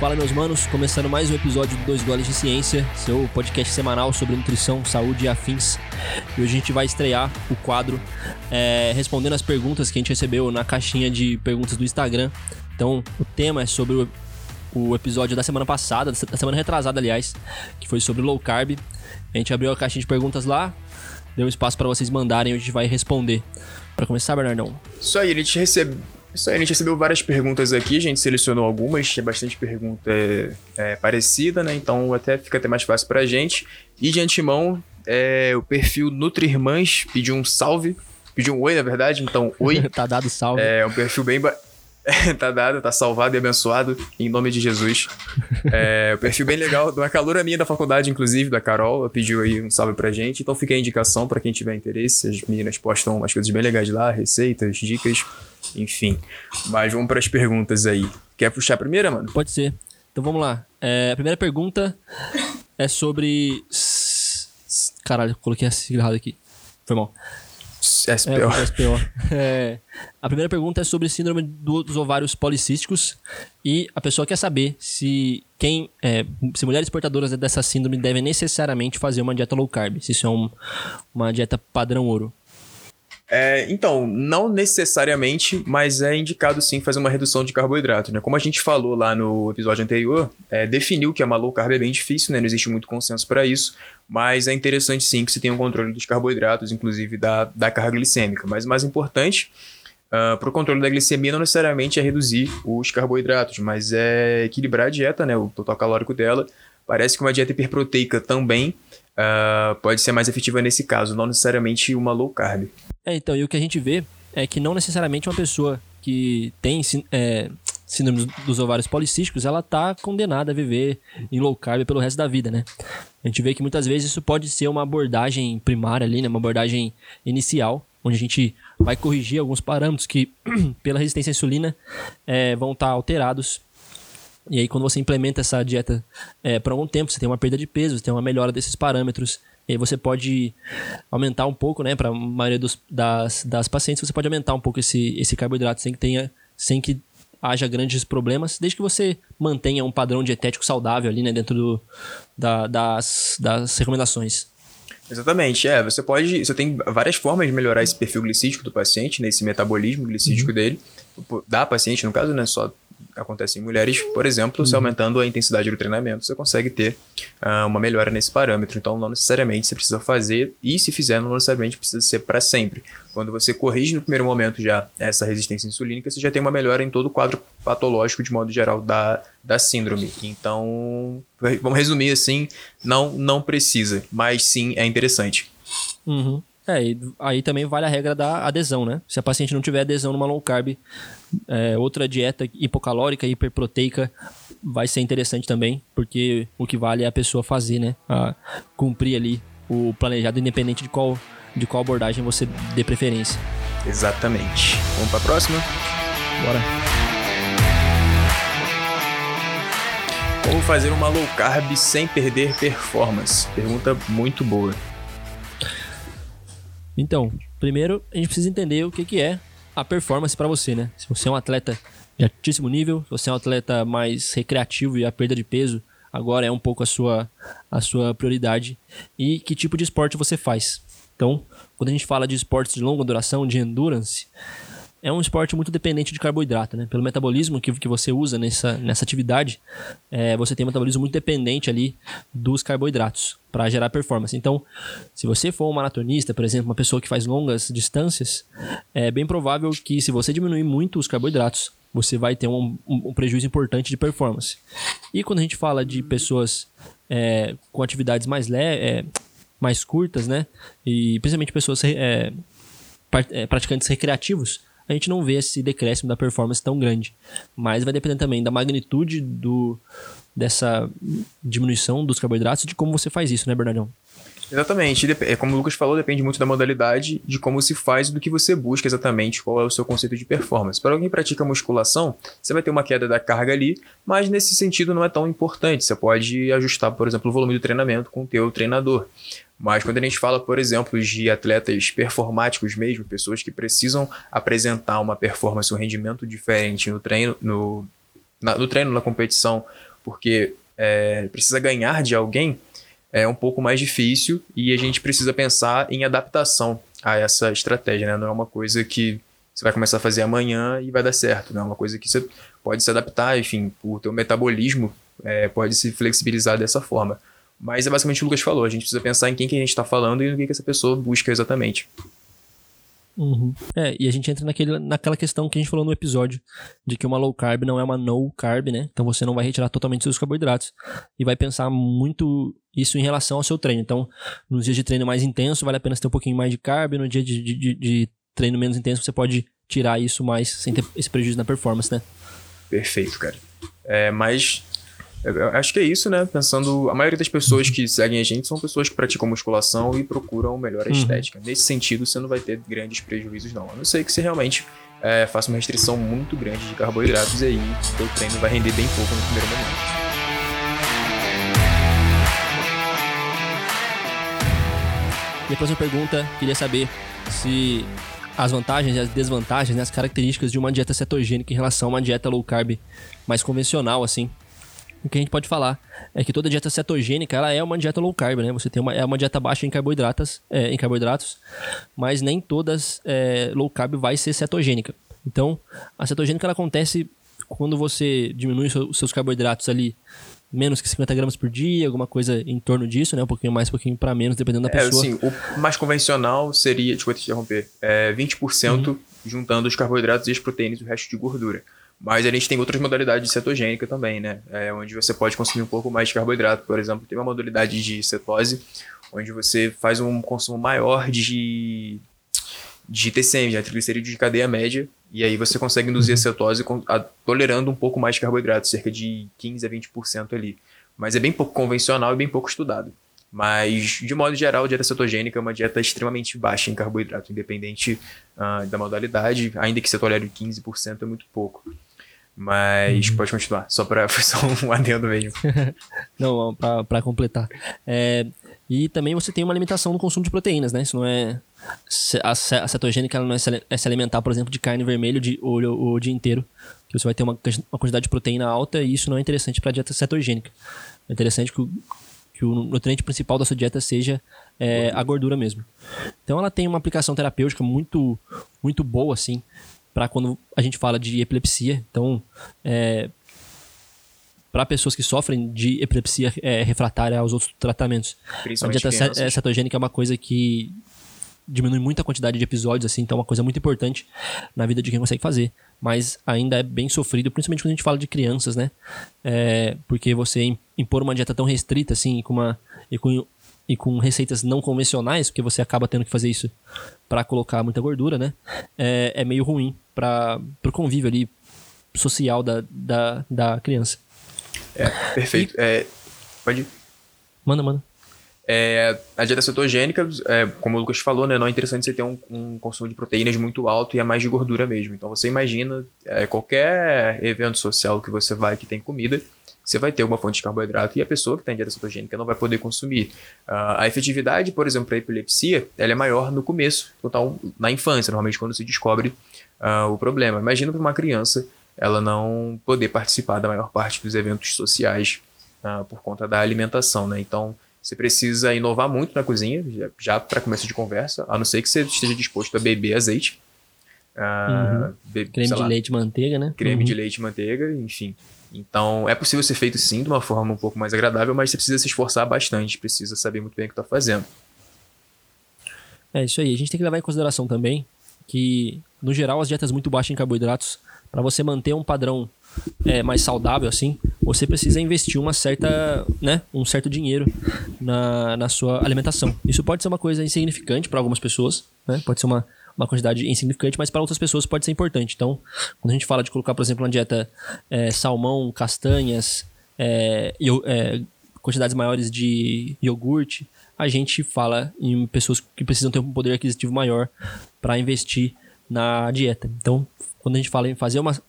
Fala, meus manos, começando mais um episódio do Dois Goles de Ciência, seu podcast semanal sobre nutrição, saúde e afins. E hoje a gente vai estrear o quadro é, respondendo as perguntas que a gente recebeu na caixinha de perguntas do Instagram. Então, o tema é sobre o, o episódio da semana passada, da semana retrasada, aliás, que foi sobre low carb. A gente abriu a caixinha de perguntas lá, deu espaço para vocês mandarem e a gente vai responder. Para começar, Bernardão. Isso aí, a gente recebe... Isso aí, a gente recebeu várias perguntas aqui, a gente selecionou algumas, tinha bastante pergunta é, é, parecida, né? Então até fica até mais fácil pra gente. E de antemão, é, o perfil Nutrirmãs pediu um salve, pediu um oi, na verdade, então oi. tá dado salve. É um perfil bem. Ba... tá dado, tá salvado e abençoado, em nome de Jesus. É, o perfil bem legal, de uma calura minha da faculdade, inclusive, da Carol, ela pediu aí um salve pra gente. Então fica a indicação para quem tiver interesse. As meninas postam umas coisas bem legais lá, receitas, dicas, enfim. Mas vamos para as perguntas aí. Quer puxar a primeira, mano? Pode ser. Então vamos lá. É, a primeira pergunta é sobre. Caralho, coloquei a sigla errada aqui. Foi mal. SPO. É, SPO. É, a primeira pergunta é sobre síndrome do, dos ovários policísticos e a pessoa quer saber se quem é, se mulheres portadoras dessa síndrome devem necessariamente fazer uma dieta low carb, se isso é um, uma dieta padrão ouro. É, então, não necessariamente, mas é indicado sim fazer uma redução de carboidrato, né? Como a gente falou lá no episódio anterior, é, definiu que a low carb é bem difícil, né? Não existe muito consenso para isso, mas é interessante sim que você tenha um controle dos carboidratos, inclusive da, da carga glicêmica. Mas mais importante Uh, para o controle da glicemia não necessariamente é reduzir os carboidratos, mas é equilibrar a dieta, né, o total calórico dela. Parece que uma dieta hiperproteica também uh, pode ser mais efetiva nesse caso, não necessariamente uma low carb. É, então, e o que a gente vê é que não necessariamente uma pessoa que tem é, síndrome dos ovários policísticos, ela tá condenada a viver em low carb pelo resto da vida, né? A gente vê que muitas vezes isso pode ser uma abordagem primária ali, né? Uma abordagem inicial, onde a gente vai corrigir alguns parâmetros que, pela resistência à insulina, é, vão estar tá alterados. E aí, quando você implementa essa dieta é, por algum tempo, você tem uma perda de peso, você tem uma melhora desses parâmetros. E aí você pode aumentar um pouco, né? Para a maioria dos, das, das pacientes, você pode aumentar um pouco esse, esse carboidrato sem que tenha, sem que haja grandes problemas, desde que você mantenha um padrão dietético saudável ali, né? Dentro do, da, das, das recomendações. Exatamente, é. Você pode. Você tem várias formas de melhorar esse perfil glicídico do paciente, né, esse metabolismo glicídico uhum. dele, da paciente, no caso, né? Só acontece em mulheres, por exemplo, uhum. se aumentando a intensidade do treinamento, você consegue ter uh, uma melhora nesse parâmetro. Então, não necessariamente você precisa fazer, e se fizer, não necessariamente precisa ser para sempre. Quando você corrige no primeiro momento já essa resistência insulínica, você já tem uma melhora em todo o quadro patológico, de modo geral, da, da síndrome. Então, vamos resumir assim: não, não precisa, mas sim é interessante. Uhum. É, e aí também vale a regra da adesão, né? Se a paciente não tiver adesão numa low carb, é, outra dieta hipocalórica, hiperproteica, vai ser interessante também, porque o que vale é a pessoa fazer, né? A cumprir ali o planejado, independente de qual, de qual abordagem você dê preferência. Exatamente. Vamos para a próxima? Bora. Como fazer uma low carb sem perder performance? Pergunta muito boa. Então, primeiro a gente precisa entender o que, que é a performance para você, né? Se você é um atleta de altíssimo nível, se você é um atleta mais recreativo e a perda de peso agora é um pouco a sua, a sua prioridade e que tipo de esporte você faz. Então, quando a gente fala de esportes de longa duração, de endurance, é um esporte muito dependente de carboidrato, né? Pelo metabolismo que, que você usa nessa, nessa atividade, é, você tem um metabolismo muito dependente ali dos carboidratos para gerar performance. Então, se você for um maratonista, por exemplo, uma pessoa que faz longas distâncias, é bem provável que se você diminuir muito os carboidratos, você vai ter um, um, um prejuízo importante de performance. E quando a gente fala de pessoas é, com atividades mais, le é, mais curtas, né? E principalmente pessoas é, é, praticantes recreativos, a gente não vê esse decréscimo da performance tão grande. Mas vai depender também da magnitude do, dessa diminuição dos carboidratos e de como você faz isso, né, Bernardão? Exatamente. É como o Lucas falou, depende muito da modalidade, de como se faz e do que você busca exatamente, qual é o seu conceito de performance. Para alguém que pratica musculação, você vai ter uma queda da carga ali, mas nesse sentido não é tão importante. Você pode ajustar, por exemplo, o volume do treinamento com o teu treinador. Mas quando a gente fala, por exemplo, de atletas performáticos mesmo, pessoas que precisam apresentar uma performance, um rendimento diferente no treino, no, na, no treino, na competição, porque é, precisa ganhar de alguém, é um pouco mais difícil e a gente precisa pensar em adaptação a essa estratégia, né? Não é uma coisa que você vai começar a fazer amanhã e vai dar certo, não é uma coisa que você pode se adaptar, enfim, o teu metabolismo é, pode se flexibilizar dessa forma. Mas é basicamente o que o Lucas falou, a gente precisa pensar em quem que a gente está falando e no que, que essa pessoa busca exatamente. Uhum. É, e a gente entra naquele, naquela questão que a gente falou no episódio, de que uma low carb não é uma no carb, né? Então você não vai retirar totalmente seus carboidratos e vai pensar muito isso em relação ao seu treino. Então, nos dias de treino mais intenso, vale a pena ter um pouquinho mais de carb, no dia de, de, de treino menos intenso, você pode tirar isso mais sem ter esse prejuízo na performance, né? Perfeito, cara. É, mas eu acho que é isso, né? Pensando, a maioria das pessoas que seguem a gente são pessoas que praticam musculação e procuram melhor a uhum. estética. Nesse sentido, você não vai ter grandes prejuízos, não. A não ser que você realmente é, faça uma restrição muito grande de carboidratos e aí o seu treino vai render bem pouco no primeiro momento. E a próxima pergunta, queria saber se as vantagens e as desvantagens, né, as características de uma dieta cetogênica em relação a uma dieta low carb mais convencional, assim, o que a gente pode falar é que toda dieta cetogênica ela é uma dieta low carb, né? Você tem uma, é uma dieta baixa em carboidratos, é, em carboidratos, mas nem todas é, low carb vai ser cetogênica. Então, a cetogênica ela acontece quando você diminui os seus carboidratos ali menos que 50 gramas por dia, alguma coisa em torno disso, né? Um pouquinho mais, um pouquinho para menos, dependendo da é, pessoa. Sim, o mais convencional seria, desculpa te interromper, é 20% uhum. juntando os carboidratos e as proteínas e o resto de gordura. Mas a gente tem outras modalidades de cetogênica também, né? É, onde você pode consumir um pouco mais de carboidrato. Por exemplo, tem uma modalidade de cetose, onde você faz um consumo maior de, de TCM, de triglicerídeos de cadeia média, e aí você consegue induzir a uhum. cetose a, tolerando um pouco mais de carboidrato, cerca de 15 a 20% ali. Mas é bem pouco convencional e bem pouco estudado. Mas, de modo geral, a dieta cetogênica é uma dieta extremamente baixa em carboidrato, independente uh, da modalidade, ainda que você tolere 15% é muito pouco. Mas uhum. pode continuar, só para foi só um adendo mesmo. não, para completar. É, e também você tem uma limitação no consumo de proteínas, né? Isso não é. A, cetogênica ela não é se, é se alimentar, por exemplo, de carne vermelha de, o, o, o dia inteiro. Que você vai ter uma, uma quantidade de proteína alta e isso não é interessante para a dieta cetogênica. É interessante que o, que o nutriente principal da sua dieta seja é, a gordura mesmo. Então ela tem uma aplicação terapêutica muito, muito boa, assim, para quando a gente fala de epilepsia. Então, é, para pessoas que sofrem de epilepsia é, refratária aos outros tratamentos. A dieta cetogênica é uma coisa que diminui muito a quantidade de episódios, assim, então é uma coisa muito importante na vida de quem consegue fazer. Mas ainda é bem sofrido, principalmente quando a gente fala de crianças, né? É, porque você impor uma dieta tão restrita, assim, com uma, e com e com receitas não convencionais, porque você acaba tendo que fazer isso para colocar muita gordura, né? É, é meio ruim para o convívio ali social da, da, da criança. É, perfeito. E... É, pode ir. Manda, manda. É, a dieta cetogênica, é, como o Lucas falou, né, não é interessante você ter um, um, consumo de proteínas muito alto e é mais de gordura mesmo. Então você imagina é, qualquer evento social que você vai que tem comida, você vai ter uma fonte de carboidrato e a pessoa que está em dieta cetogênica não vai poder consumir. Uh, a efetividade, por exemplo, para a epilepsia, ela é maior no começo, total, na infância, normalmente quando se descobre uh, o problema. Imagina para uma criança ela não poder participar da maior parte dos eventos sociais uh, por conta da alimentação, né? Então, você precisa inovar muito na cozinha, já, já para começo de conversa, a não ser que você esteja disposto a beber azeite. Uh, uhum. be creme de lá, leite e manteiga, né? Creme uhum. de leite e manteiga, enfim. Então, é possível ser feito sim de uma forma um pouco mais agradável, mas você precisa se esforçar bastante, precisa saber muito bem o que está fazendo. É isso aí. A gente tem que levar em consideração também que, no geral, as dietas muito baixas em carboidratos, para você manter um padrão é, mais saudável, assim, você precisa investir uma certa, né, um certo dinheiro na, na sua alimentação. Isso pode ser uma coisa insignificante para algumas pessoas, né? Pode ser uma, uma quantidade insignificante, mas para outras pessoas pode ser importante. Então, quando a gente fala de colocar, por exemplo, na dieta é, salmão, castanhas, é, é, quantidades maiores de iogurte, a gente fala em pessoas que precisam ter um poder aquisitivo maior para investir na dieta. Então, quando a gente fala em fazer uma,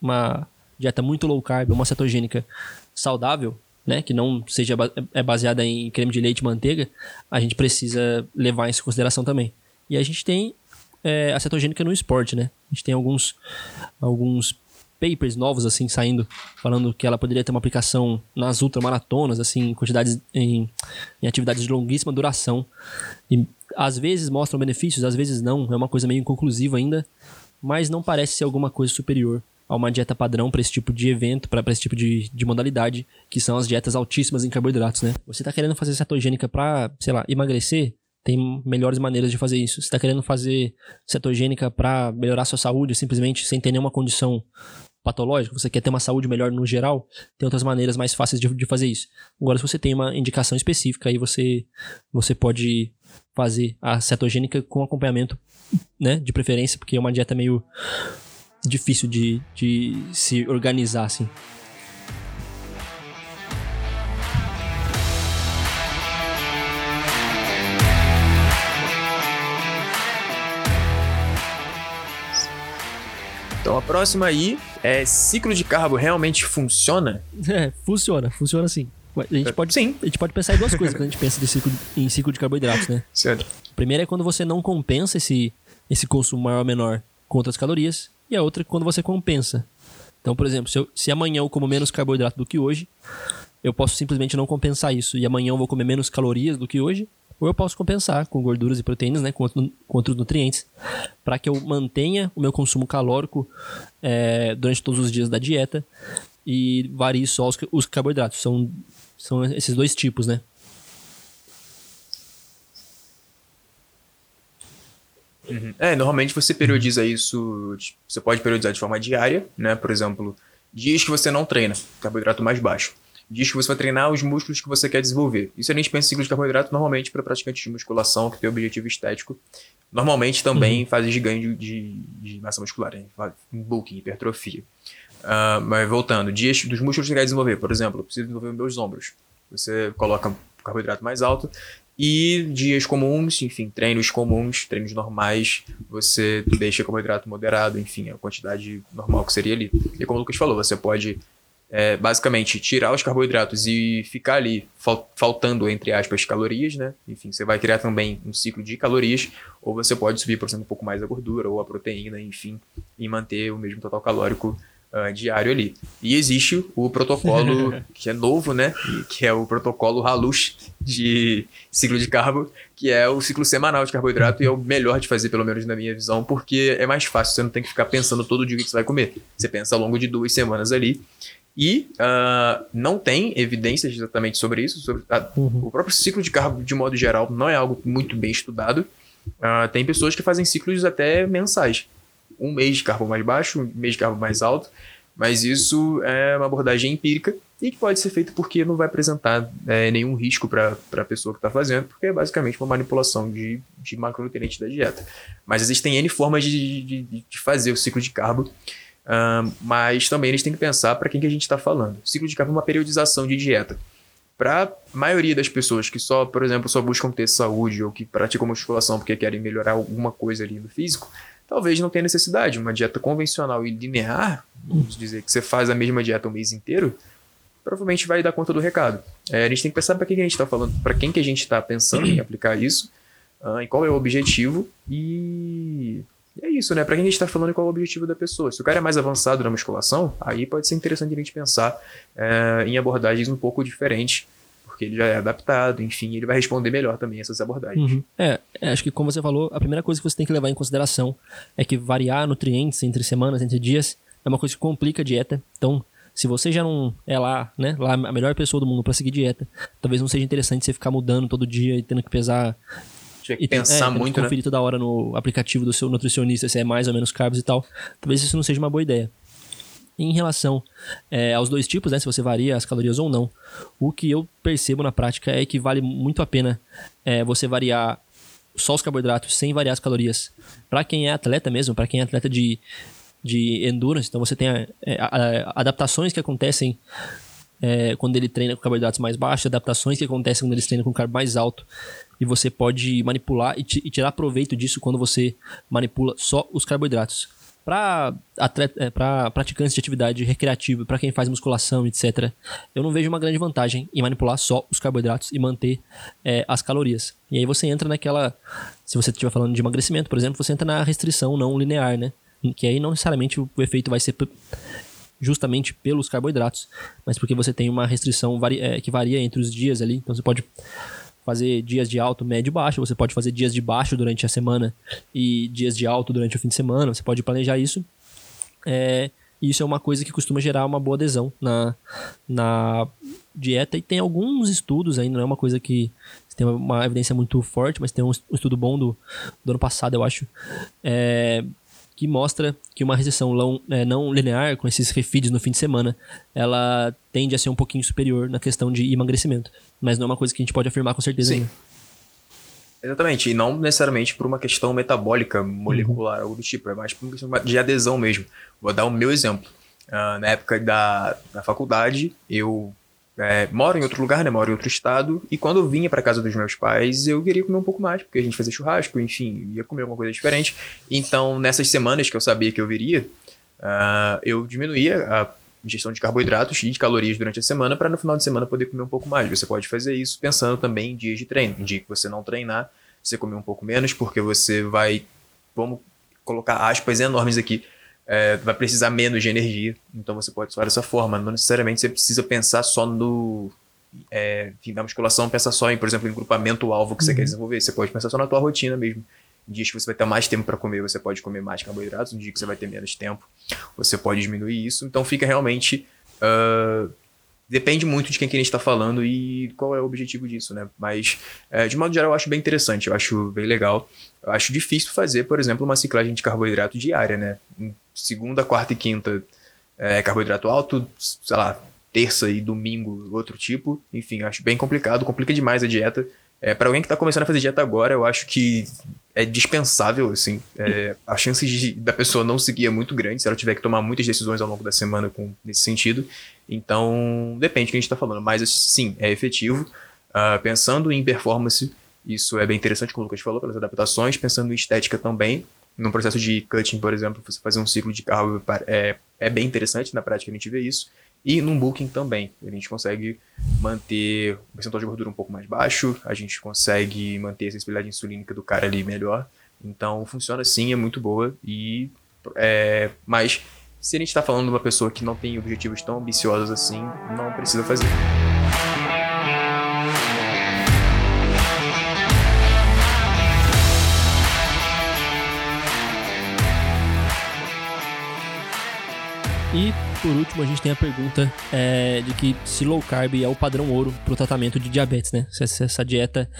uma dieta muito low carb, uma cetogênica saudável, né, que não seja é baseada em creme de leite e manteiga, a gente precisa levar isso em consideração também. E a gente tem é, a cetogênica no esporte, né? A gente tem alguns, alguns papers novos, assim, saindo, falando que ela poderia ter uma aplicação nas ultramaratonas, assim, em quantidades, em, em atividades de longuíssima duração. E às vezes mostram benefícios, às vezes não, é uma coisa meio inconclusiva ainda, mas não parece ser alguma coisa superior a uma dieta padrão para esse tipo de evento, para esse tipo de, de modalidade, que são as dietas altíssimas em carboidratos, né? Você tá querendo fazer cetogênica para, sei lá, emagrecer? Tem melhores maneiras de fazer isso. Você tá querendo fazer cetogênica para melhorar sua saúde, simplesmente sem ter nenhuma condição patológica, você quer ter uma saúde melhor no geral, tem outras maneiras mais fáceis de, de fazer isso. Agora, se você tem uma indicação específica, aí você, você pode fazer a cetogênica com acompanhamento, né, de preferência, porque é uma dieta meio difícil de, de se organizar, assim. Então a próxima aí é ciclo de carbo realmente funciona? É, funciona, funciona sim. A gente pode, Sim. A gente pode pensar em duas coisas quando a gente pensa de ciclo, em ciclo de carboidratos, né? Certo. Primeiro é quando você não compensa esse, esse consumo maior ou menor com outras calorias. E a outra é quando você compensa. Então, por exemplo, se, eu, se amanhã eu como menos carboidrato do que hoje, eu posso simplesmente não compensar isso. E amanhã eu vou comer menos calorias do que hoje. Ou eu posso compensar com gorduras e proteínas, né, com, com outros nutrientes, para que eu mantenha o meu consumo calórico é, durante todos os dias da dieta e varie só os, os carboidratos. São, são esses dois tipos, né? É, normalmente você periodiza isso, você pode periodizar de forma diária, né? Por exemplo, dias que você não treina, carboidrato mais baixo. Dias que você vai treinar os músculos que você quer desenvolver. Isso a gente pensa em ciclo de carboidrato normalmente para praticantes de musculação que tem objetivo estético. Normalmente também fazem de ganho de, de, massa muscular, né? em bulking, hipertrofia. Ah, mas voltando, dias dos músculos que você quer desenvolver. Por exemplo, eu preciso desenvolver meus ombros. Você coloca carboidrato mais alto e dias comuns, enfim, treinos comuns, treinos normais, você deixa carboidrato moderado, enfim, a quantidade normal que seria ali. E como o Lucas falou, você pode é, basicamente tirar os carboidratos e ficar ali fal- faltando, entre aspas, calorias, né? Enfim, você vai criar também um ciclo de calorias, ou você pode subir, por exemplo, um pouco mais a gordura ou a proteína, enfim, e manter o mesmo total calórico ah, diário ali. E existe o protocolo que é novo, né? Que é o protocolo Halus de ciclo de carbo, que é o ciclo semanal de carboidrato e é o melhor de fazer, pelo menos na minha visão, porque é mais fácil, você não tem que ficar pensando todo dia o que você vai comer. Você pensa ao longo de duas semanas ali. E ah, não tem evidências exatamente sobre isso. Sobre, ah, O próprio ciclo de carbo, de modo geral, não é algo muito bem estudado. Ah, tem pessoas que fazem ciclos até mensais. Um mês de carbo mais baixo, um mês de carbo mais alto. Mas isso é uma abordagem empírica e que pode ser feito porque não vai apresentar eh, nenhum risco para a pessoa que está fazendo, porque é basicamente uma manipulação de, de macronutrientes da dieta. Mas existem N formas de, de, de fazer o ciclo de carbo, mas também eles têm que pensar para quem que a gente está falando. O ciclo de carbo é uma periodização de dieta. Para a maioria das pessoas que só, por exemplo, só buscam ter saúde ou que praticam musculação porque querem melhorar alguma coisa ali no físico, talvez não tenha necessidade. Uma dieta convencional e linear, vamos dizer que você faz a mesma dieta o mês inteiro, provavelmente vai dar conta do recado. É, a gente tem que pensar para quem que a gente está falando, para quem que a gente está pensando em aplicar isso, e qual é o objetivo e e é isso, né? Para quem a gente está falando qual é o objetivo da pessoa. Se o cara é mais avançado na musculação, aí pode ser interessante a gente pensar é, em abordagens um pouco diferentes, porque ele já é adaptado, enfim, ele vai responder melhor também essas abordagens. Uhum. É, é, acho que como você falou, a primeira coisa que você tem que levar em consideração é que variar nutrientes entre semanas, entre dias, é uma coisa que complica a dieta. Então, se você já não é lá, né, lá a melhor pessoa do mundo para seguir dieta, talvez não seja interessante você ficar mudando todo dia e tendo que pesar Tinha que e pensar é, muito, né? conferir toda hora no aplicativo do seu nutricionista se é mais ou menos carbs e tal. Talvez isso não seja uma boa ideia. Em relação é, aos dois tipos, né, se você varia as calorias ou não, o que eu percebo na prática é que vale muito a pena é, você variar só os carboidratos sem variar as calorias. Para quem é atleta mesmo, para quem é atleta de, de endurance, então você tem é, a- a- adaptações que acontecem é, quando ele treina com carboidratos mais baixos, adaptações que acontecem quando ele treina com carbo mais alto. E você pode manipular e, e tirar proveito disso quando você manipula só os carboidratos. Para para praticantes de atividade recreativa, para quem faz musculação, etc., eu não vejo uma grande vantagem em manipular só os carboidratos e manter é, as calorias. E aí você entra naquela. Se você estiver falando de emagrecimento, por exemplo, você entra na restrição não linear, né? Que aí não necessariamente o efeito vai ser justamente pelos carboidratos, mas porque você tem uma restrição vari é, que varia entre os dias ali. Então você pode fazer dias de alto, médio e baixo, você pode fazer dias de baixo durante a semana e dias de alto durante o fim de semana, você pode planejar isso. É, isso é uma coisa que costuma gerar uma boa adesão na, na dieta e tem alguns estudos ainda, não é uma coisa que tem uma evidência muito forte, mas tem um estudo bom do, do ano passado, eu acho, é, que mostra que uma restrição não, é, não linear com esses refeeds no fim de semana, ela tende a ser um pouquinho superior na questão de emagrecimento. Mas não é uma coisa que a gente pode afirmar com certeza Sim. ainda. Exatamente, e não necessariamente por uma questão metabólica, molecular, Uhum. algo do tipo, é mais por uma questão de adesão mesmo. Vou dar o meu exemplo. Ah, na época da, da faculdade, eu é, moro em outro lugar, né? Moro em outro estado, e quando eu vinha para casa dos meus pais, eu queria comer um pouco mais, porque a gente fazia churrasco, enfim, ia comer alguma coisa diferente. Então, nessas semanas que eu sabia que eu viria, ah, eu diminuía a ingestão de carboidratos e de calorias durante a semana para no final de semana poder comer um pouco mais. Você pode fazer isso pensando também em dias de treino. Em dia que você não treinar, você comer um pouco menos, porque você vai, vamos colocar aspas enormes aqui, é, vai precisar menos de energia. Então você pode usar dessa forma. Não necessariamente você precisa pensar só no. É, enfim, na musculação, pensar só em, por exemplo, em grupamento alvo que você Uhum. quer desenvolver. Você pode pensar só na tua rotina mesmo. Dias que você vai ter mais tempo para comer, você pode comer mais carboidratos. Em dia que você vai ter menos tempo, você pode diminuir isso. Então fica realmente. ah, depende muito de quem que a gente está falando e qual é o objetivo disso, né? Mas, é, de modo geral, eu acho bem interessante, eu acho bem legal. Eu acho difícil fazer, por exemplo, uma ciclagem de carboidrato diária, né? Segunda, quarta e quinta, é, carboidrato alto, sei lá, terça e domingo, outro tipo. Enfim, acho bem complicado, complica demais a dieta. É, para alguém que está começando a fazer dieta agora, eu acho que é dispensável, assim. É, a chance de, da pessoa não seguir é muito grande se ela tiver que tomar muitas decisões ao longo da semana com, nesse sentido. Então, depende do que a gente está falando. Mas, sim, é efetivo. Ah, pensando em performance, isso é bem interessante, como o Lucas falou, pelas adaptações. Pensando em estética também, num processo de cutting, por exemplo, você fazer um ciclo de carbo é, é bem interessante, na prática a gente vê isso. E num booking também, a gente consegue manter o percentual de gordura um pouco mais baixo, a gente consegue manter a sensibilidade insulínica do cara ali melhor. Então funciona sim, é muito boa. E é, mas se a gente está falando de uma pessoa que não tem objetivos tão ambiciosos assim, não precisa fazer. E por último, a gente tem a pergunta é, de que se low carb é o padrão ouro para o tratamento de diabetes, né? Se essa, essa dieta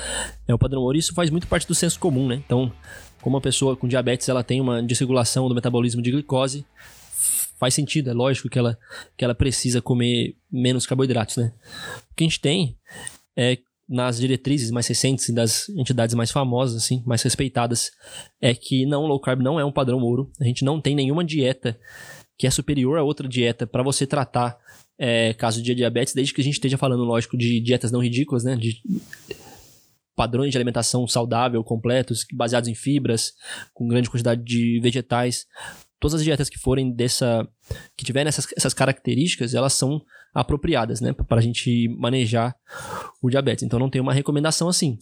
é o padrão ouro, isso faz muito parte do senso comum, né? Então, como uma pessoa com diabetes ela tem uma desregulação do metabolismo de glicose, faz sentido, é lógico que ela, que ela precisa comer menos carboidratos, né? O que a gente tem é nas diretrizes mais recentes das entidades mais famosas, assim, mais respeitadas, é que não, low carb não é um padrão ouro. A gente não tem nenhuma dieta que é superior a outra dieta para você tratar é, caso de diabetes, desde que a gente esteja falando, lógico, de dietas não ridículas, né? De padrões de alimentação saudável, completos, baseados em fibras, com grande quantidade de vegetais. Todas as dietas que forem dessa. que tiverem essas, essas características, elas são apropriadas, né? Para a gente manejar o diabetes. Então não tem uma recomendação assim.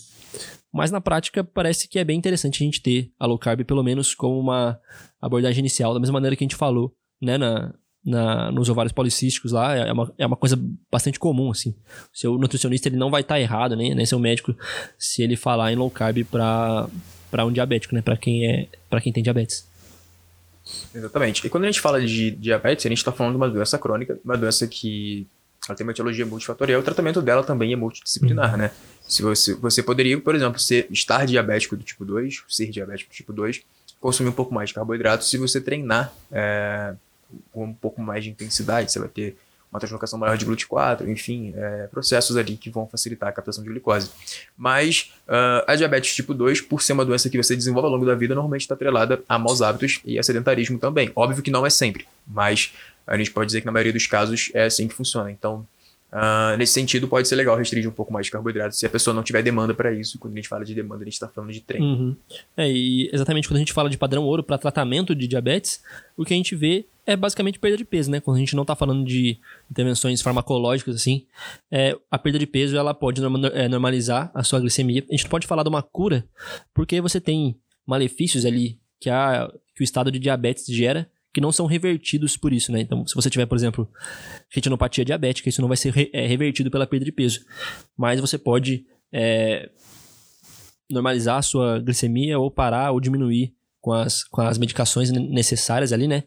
Mas na prática parece que é bem interessante a gente ter a low carb pelo menos como uma abordagem inicial, da mesma maneira que a gente falou, né, na, na, nos ovários policísticos lá, é uma, é uma coisa bastante comum, assim. O seu nutricionista ele não vai estar errado, né, nem seu médico, se ele falar em low carb para um diabético, né, para quem, é, pra quem tem diabetes. Exatamente. E quando a gente fala de diabetes, a gente está falando de uma doença crônica, uma doença que ela tem uma etiologia multifatorial, o tratamento dela também é multidisciplinar, né? Se você, você poderia, por exemplo, ser, estar diabético do tipo 2, ser diabético do tipo 2, consumir um pouco mais de carboidrato se você treinar é, com um pouco mais de intensidade, você vai ter uma translocação maior de GLUT4, enfim, é, processos ali que vão facilitar a captação de glicose. Mas uh, a diabetes tipo 2, por ser uma doença que você desenvolve ao longo da vida, normalmente está atrelada a maus hábitos e a sedentarismo também. Óbvio que não é sempre, mas a gente pode dizer que na maioria dos casos é assim que funciona. Então, uh, nesse sentido, pode ser legal restringir um pouco mais de carboidrato se a pessoa não tiver demanda para isso. Quando a gente fala de demanda, a gente está falando de treino. Uhum. É, e exatamente quando a gente fala de padrão ouro para tratamento de diabetes, o que a gente vê é basicamente perda de peso, né? Quando a gente não está falando de intervenções farmacológicas, assim, é, a perda de peso ela pode normalizar a sua glicemia. A gente pode falar de uma cura, porque você tem malefícios ali que, a, que o estado de diabetes gera, que não são revertidos por isso, né? Então, se você tiver, por exemplo, retinopatia diabética, isso não vai ser re é, revertido pela perda de peso. Mas você pode é, normalizar a sua glicemia ou parar ou diminuir com as, com as medicações necessárias ali, né?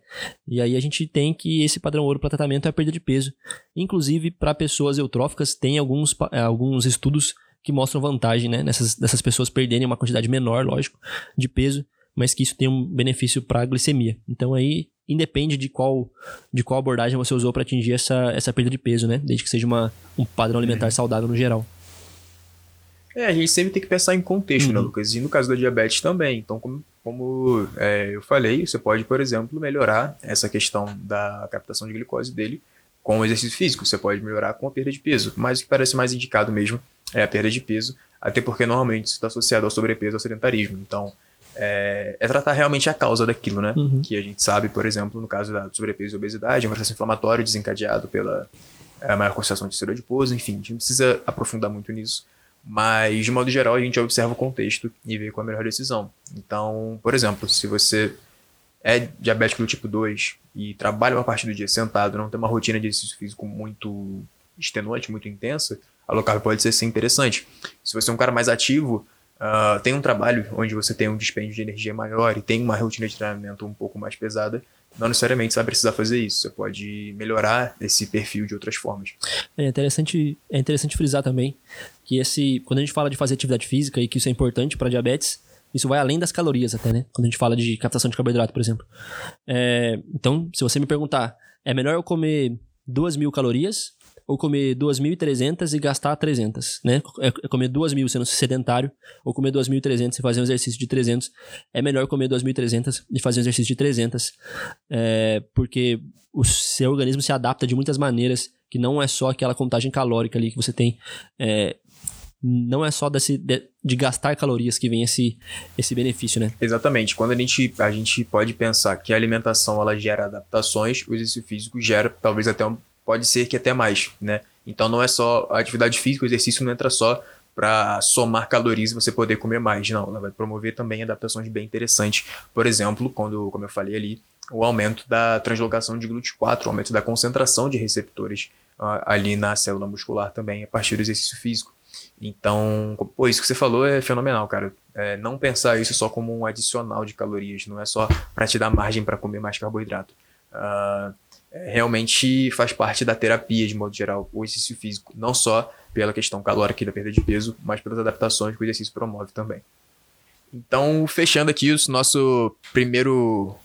E aí a gente tem que esse padrão ouro para tratamento é a perda de peso. Inclusive, para pessoas eutróficas, tem alguns, alguns estudos que mostram vantagem, né? Nessas, dessas pessoas perderem uma quantidade menor, lógico, de peso, mas que isso tem um benefício para a glicemia. Então aí independe de qual de qual abordagem você usou para atingir essa, essa perda de peso, né? Desde que seja uma, um padrão alimentar uhum. saudável no geral. É, a gente sempre tem que pensar em contexto, né, uhum. né, Lucas? E no caso da diabetes também. Então, como, como é, eu falei, você pode, por exemplo, melhorar essa questão da captação de glicose dele com o exercício físico. Você pode melhorar com a perda de peso. Mas o que parece mais indicado mesmo é a perda de peso, até porque normalmente isso está associado ao sobrepeso, ao sedentarismo. Então, é, é, tratar realmente a causa daquilo, né? Uhum. Que a gente sabe, por exemplo, no caso da sobrepeso e obesidade, é um processo inflamatório desencadeado pela é, maior concentração de esteroide adiposo, enfim, a gente não precisa aprofundar muito nisso. Mas, de modo geral, a gente observa o contexto e vê qual é a melhor decisão. Então, por exemplo, se você é diabético do tipo 2 e trabalha uma parte do dia sentado, não tem uma rotina de exercício físico muito extenuante, muito intensa, a low carb pode ser sim interessante. Se você é um cara mais ativo, uh, tem um trabalho onde você tem um dispêndio de energia maior e tem uma rotina de treinamento um pouco mais pesada, não necessariamente você vai precisar fazer isso. Você pode melhorar esse perfil de outras formas. É interessante, é interessante frisar também que esse, quando a gente fala de fazer atividade física e que isso é importante para diabetes, isso vai além das calorias até, né? Quando a gente fala de captação de carboidrato, por exemplo. É, então, se você me perguntar, é melhor eu comer duas mil calorias ou comer 2.300 e gastar 300, né? É, é comer 2.000 sendo sedentário, ou comer 2.300 e fazer um exercício de 300. É melhor comer 2.300 e fazer um exercício de 300, é, porque o seu organismo se adapta de muitas maneiras, que não é só aquela contagem calórica ali que você tem. É, não é só desse, de, de, gastar calorias que vem esse, esse benefício, né? Exatamente. Quando a gente, a gente pode pensar que a alimentação ela gera adaptações, o exercício físico gera talvez até um pode ser que até mais, né? Então não é só a atividade física, o exercício não entra só para somar calorias e você poder comer mais, não. Ela vai promover também adaptações bem interessantes. Por exemplo, quando, como eu falei ali, o aumento da translocação de GLUT4, o aumento da concentração de receptores uh, ali na célula muscular também a partir do exercício físico. Então, pô, isso que você falou é fenomenal, cara. É, não pensar isso só como um adicional de calorias, não é só para te dar margem para comer mais carboidrato. Uh, realmente faz parte da terapia, de modo geral, o exercício físico. Não só pela questão calórica e da perda de peso, mas pelas adaptações que o exercício promove também. Então, fechando aqui o nosso primeiro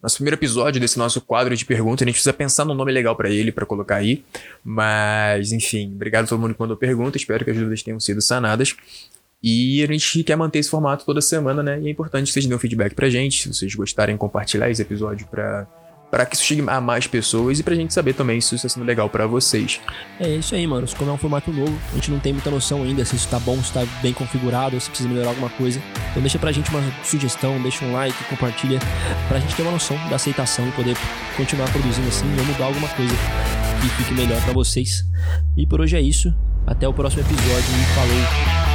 nosso primeiro episódio desse nosso quadro de perguntas, a gente precisa pensar num nome legal para ele, para colocar aí. Mas, enfim, obrigado a todo mundo que mandou pergunta. Espero que as dúvidas tenham sido sanadas. E a gente quer manter esse formato toda semana, né? E é importante que vocês dêem um feedback pra gente. Se vocês gostarem, compartilhar esse episódio para para que isso chegue a mais pessoas e pra gente saber também se isso está sendo legal para vocês. É isso aí, mano. Como é um formato novo, a gente não tem muita noção ainda se isso tá bom, se tá bem configurado, ou se precisa melhorar alguma coisa. Então deixa pra gente uma sugestão, deixa um like, compartilha, pra gente ter uma noção da aceitação e poder continuar produzindo assim ou mudar alguma coisa que fique melhor para vocês. E por hoje é isso. Até o próximo episódio e falou!